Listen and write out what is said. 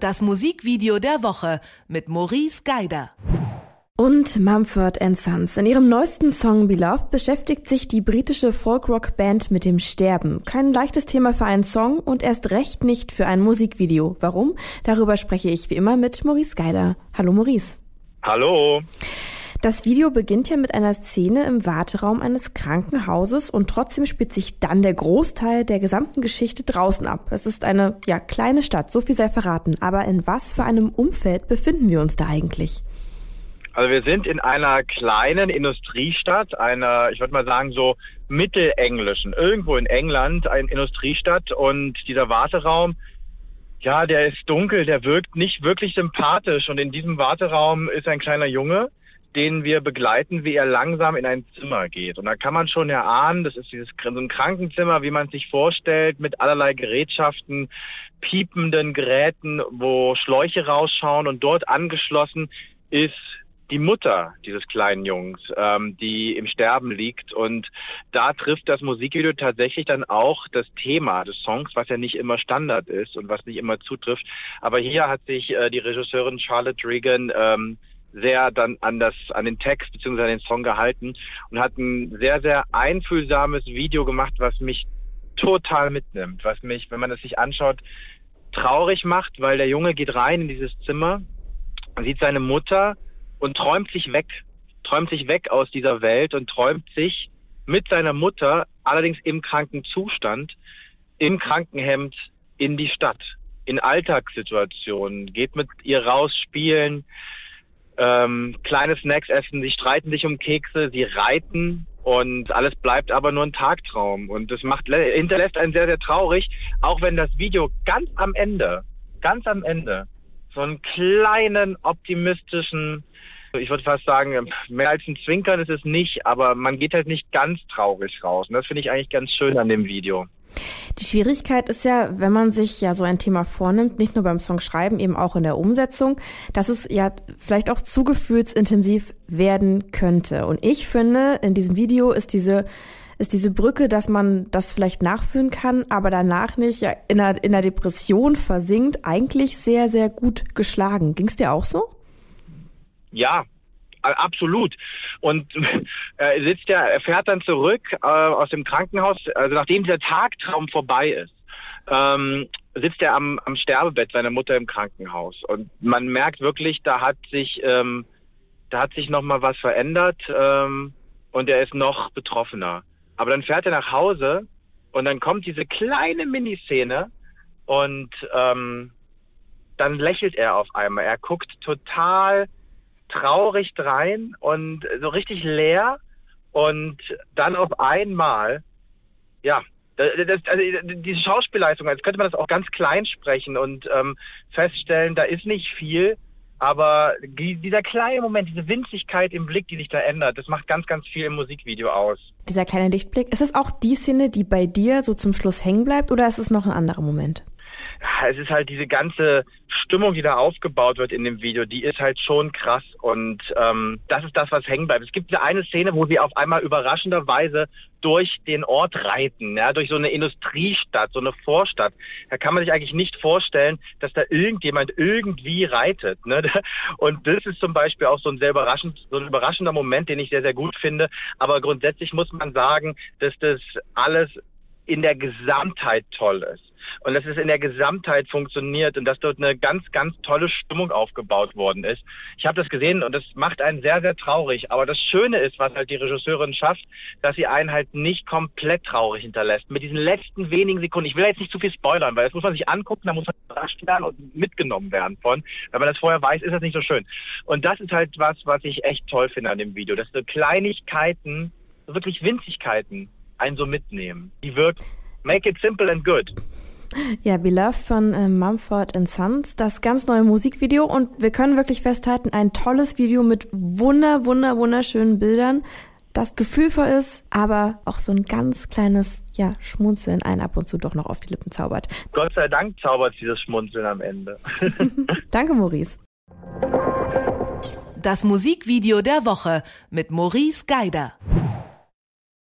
Das Musikvideo der Woche mit Maurice Geider. Und Mumford Sons. In ihrem neuesten Song Beloved beschäftigt sich die britische Folkrock-Band mit dem Sterben. Kein leichtes Thema für einen Song und erst recht nicht für ein Musikvideo. Warum? Darüber spreche ich wie immer mit Maurice Geider. Hallo Maurice. Hallo. Das Video beginnt ja mit einer Szene im Warteraum eines Krankenhauses und trotzdem spielt sich dann der Großteil der gesamten Geschichte draußen ab. Es ist eine, ja, kleine Stadt, so viel sei verraten. Aber in was für einem Umfeld befinden wir uns da eigentlich? Also wir sind in einer kleinen Industriestadt, einer, ich würde mal sagen, so mittelenglischen, irgendwo in England, eine Industriestadt und dieser Warteraum, ja, der ist dunkel, der wirkt nicht wirklich sympathisch und in diesem Warteraum ist ein kleiner Junge, den wir begleiten, wie er langsam in ein Zimmer geht. Und da kann man schon erahnen, das ist dieses so ein Krankenzimmer, wie man sich vorstellt, mit allerlei Gerätschaften, piependen Geräten, wo Schläuche rausschauen und dort angeschlossen ist die Mutter dieses kleinen Jungs, ähm, die im Sterben liegt. Und da trifft das Musikvideo tatsächlich dann auch das Thema des Songs, was ja nicht immer Standard ist und was nicht immer zutrifft. Aber hier hat sich äh, die Regisseurin Charlotte Regan ähm, sehr dann an das, an den Text bzw. an den Song gehalten und hat ein sehr, sehr einfühlsames Video gemacht, was mich total mitnimmt, was mich, wenn man es sich anschaut, traurig macht, weil der Junge geht rein in dieses Zimmer sieht seine Mutter und träumt sich weg, träumt sich weg aus dieser Welt und träumt sich mit seiner Mutter, allerdings im kranken Zustand, im Krankenhemd in die Stadt, in Alltagssituationen, geht mit ihr raus spielen, ähm, kleine Snacks essen, sie streiten sich um Kekse, sie reiten und alles bleibt aber nur ein Tagtraum und das macht hinterlässt einen sehr sehr traurig, auch wenn das Video ganz am Ende, ganz am Ende so einen kleinen optimistischen ich würde fast sagen, mehr als ein Zwinkern ist es nicht, aber man geht halt nicht ganz traurig raus. Und das finde ich eigentlich ganz schön an dem Video. Die Schwierigkeit ist ja, wenn man sich ja so ein Thema vornimmt, nicht nur beim Song schreiben, eben auch in der Umsetzung, dass es ja vielleicht auch zu gefühlsintensiv werden könnte. Und ich finde, in diesem Video ist diese ist diese Brücke, dass man das vielleicht nachführen kann, aber danach nicht ja, in, einer, in einer Depression versinkt, eigentlich sehr, sehr gut geschlagen. Ging es dir auch so? Ja, absolut. Und er sitzt ja, er fährt dann zurück äh, aus dem Krankenhaus, also nachdem dieser Tagtraum vorbei ist, ähm, sitzt er am, am Sterbebett seiner Mutter im Krankenhaus. Und man merkt wirklich, da hat sich, ähm, da hat sich noch mal was verändert ähm, und er ist noch betroffener. Aber dann fährt er nach Hause und dann kommt diese kleine Miniszene und ähm, dann lächelt er auf einmal. Er guckt total traurig drein und so richtig leer und dann auf einmal, ja, das, also diese Schauspielleistung, als könnte man das auch ganz klein sprechen und ähm, feststellen, da ist nicht viel, aber die, dieser kleine Moment, diese Winzigkeit im Blick, die sich da ändert, das macht ganz, ganz viel im Musikvideo aus. Dieser kleine Lichtblick, ist es auch die Szene, die bei dir so zum Schluss hängen bleibt oder ist es noch ein anderer Moment? Es ist halt diese ganze Stimmung, die da aufgebaut wird in dem Video, die ist halt schon krass und ähm, das ist das, was hängen bleibt. Es gibt diese eine Szene, wo sie auf einmal überraschenderweise durch den Ort reiten, ja, durch so eine Industriestadt, so eine Vorstadt. Da kann man sich eigentlich nicht vorstellen, dass da irgendjemand irgendwie reitet. Ne? Und das ist zum Beispiel auch so ein sehr überraschend, so ein überraschender Moment, den ich sehr, sehr gut finde. Aber grundsätzlich muss man sagen, dass das alles in der Gesamtheit toll ist und dass es in der Gesamtheit funktioniert und dass dort eine ganz, ganz tolle Stimmung aufgebaut worden ist. Ich habe das gesehen und das macht einen sehr, sehr traurig. Aber das Schöne ist, was halt die Regisseurin schafft, dass sie einen halt nicht komplett traurig hinterlässt. Mit diesen letzten wenigen Sekunden. Ich will jetzt nicht zu viel spoilern, weil das muss man sich angucken, da muss man überrascht werden und mitgenommen werden von. Wenn man das vorher weiß, ist das nicht so schön. Und das ist halt was, was ich echt toll finde an dem Video, dass so Kleinigkeiten, wirklich Winzigkeiten einen so mitnehmen. Die wirkt Make it simple and good. Ja, Beloved von äh, Mumford Sons, das ganz neue Musikvideo und wir können wirklich festhalten, ein tolles Video mit wunder, wunder, wunderschönen Bildern, das gefühlvoll ist, aber auch so ein ganz kleines, ja, Schmunzeln einen ab und zu doch noch auf die Lippen zaubert. Gott sei Dank zaubert dieses Schmunzeln am Ende. Danke, Maurice. Das Musikvideo der Woche mit Maurice Geider.